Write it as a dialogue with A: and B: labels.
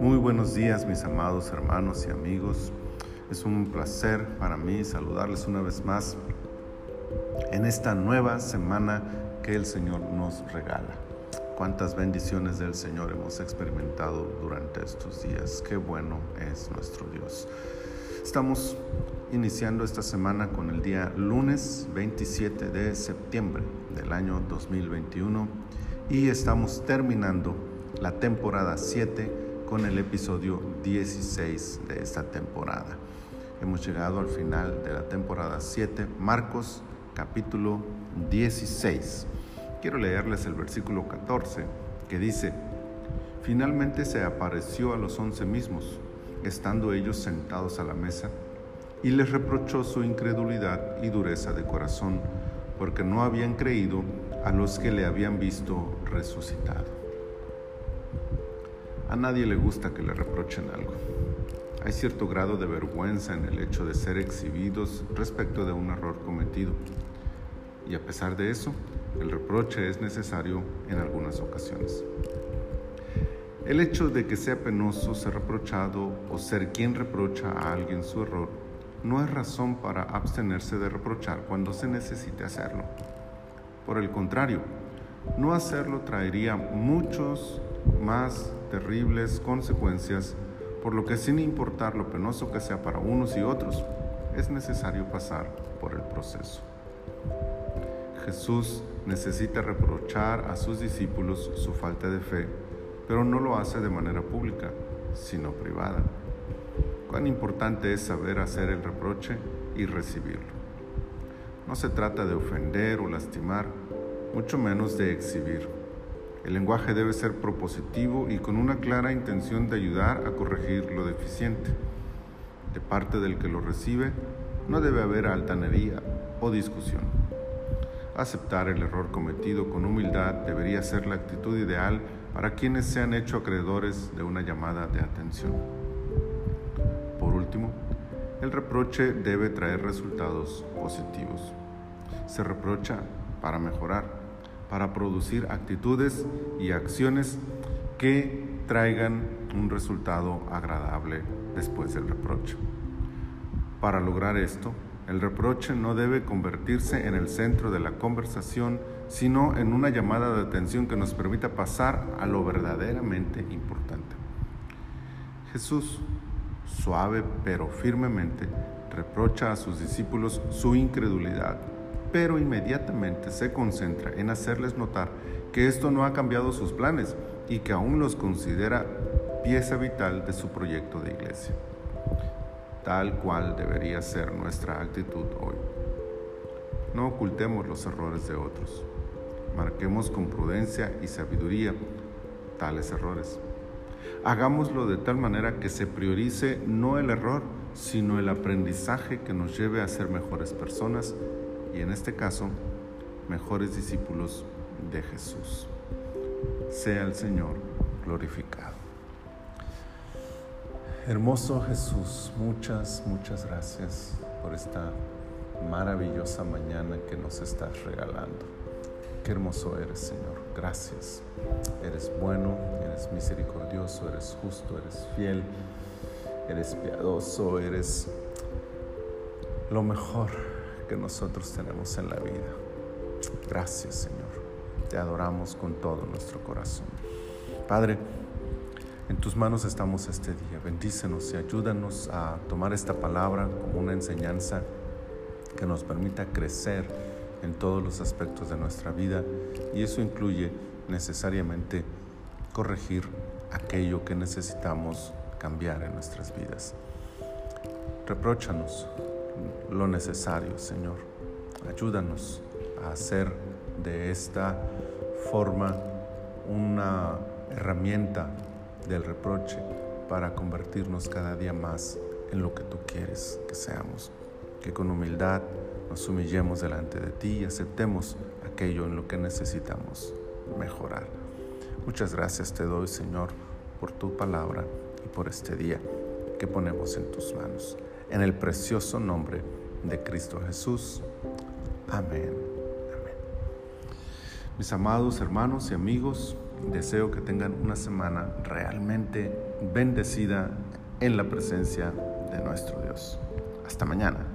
A: Muy buenos días mis amados hermanos y amigos. Es un placer para mí saludarles una vez más en esta nueva semana que el Señor nos regala. Cuántas bendiciones del Señor hemos experimentado durante estos días. Qué bueno es nuestro Dios. Estamos iniciando esta semana con el día lunes 27 de septiembre del año 2021 y estamos terminando la temporada 7 con el episodio 16 de esta temporada. Hemos llegado al final de la temporada 7, Marcos capítulo 16. Quiero leerles el versículo 14 que dice, Finalmente se apareció a los once mismos, estando ellos sentados a la mesa, y les reprochó su incredulidad y dureza de corazón, porque no habían creído a los que le habían visto resucitado. A nadie le gusta que le reprochen algo. Hay cierto grado de vergüenza en el hecho de ser exhibidos respecto de un error cometido. Y a pesar de eso, el reproche es necesario en algunas ocasiones. El hecho de que sea penoso ser reprochado o ser quien reprocha a alguien su error no es razón para abstenerse de reprochar cuando se necesite hacerlo. Por el contrario, no hacerlo traería muchos más terribles consecuencias, por lo que sin importar lo penoso que sea para unos y otros, es necesario pasar por el proceso. Jesús necesita reprochar a sus discípulos su falta de fe, pero no lo hace de manera pública, sino privada. Cuán importante es saber hacer el reproche y recibirlo. No se trata de ofender o lastimar, mucho menos de exhibir. El lenguaje debe ser propositivo y con una clara intención de ayudar a corregir lo deficiente. De parte del que lo recibe, no debe haber altanería o discusión. Aceptar el error cometido con humildad debería ser la actitud ideal para quienes se han hecho acreedores de una llamada de atención. Por último, el reproche debe traer resultados positivos. Se reprocha para mejorar para producir actitudes y acciones que traigan un resultado agradable después del reproche. Para lograr esto, el reproche no debe convertirse en el centro de la conversación, sino en una llamada de atención que nos permita pasar a lo verdaderamente importante. Jesús, suave pero firmemente, reprocha a sus discípulos su incredulidad pero inmediatamente se concentra en hacerles notar que esto no ha cambiado sus planes y que aún los considera pieza vital de su proyecto de iglesia. Tal cual debería ser nuestra actitud hoy. No ocultemos los errores de otros. Marquemos con prudencia y sabiduría tales errores. Hagámoslo de tal manera que se priorice no el error, sino el aprendizaje que nos lleve a ser mejores personas y en este caso, mejores discípulos de Jesús. Sea el Señor glorificado. Hermoso Jesús, muchas, muchas gracias por esta maravillosa mañana que nos estás regalando. Qué hermoso eres, Señor. Gracias. Eres bueno, eres misericordioso, eres justo, eres fiel, eres piadoso, eres lo mejor que nosotros tenemos en la vida. Gracias Señor. Te adoramos con todo nuestro corazón. Padre, en tus manos estamos este día. Bendícenos y ayúdanos a tomar esta palabra como una enseñanza que nos permita crecer en todos los aspectos de nuestra vida y eso incluye necesariamente corregir aquello que necesitamos cambiar en nuestras vidas. Repróchanos lo necesario, Señor. Ayúdanos a hacer de esta forma una herramienta del reproche para convertirnos cada día más en lo que tú quieres que seamos. Que con humildad nos humillemos delante de ti y aceptemos aquello en lo que necesitamos mejorar. Muchas gracias te doy, Señor, por tu palabra y por este día que ponemos en tus manos en el precioso nombre de Cristo Jesús. Amén. Mis amados hermanos y amigos, deseo que tengan una semana realmente bendecida en la presencia de nuestro Dios. Hasta mañana.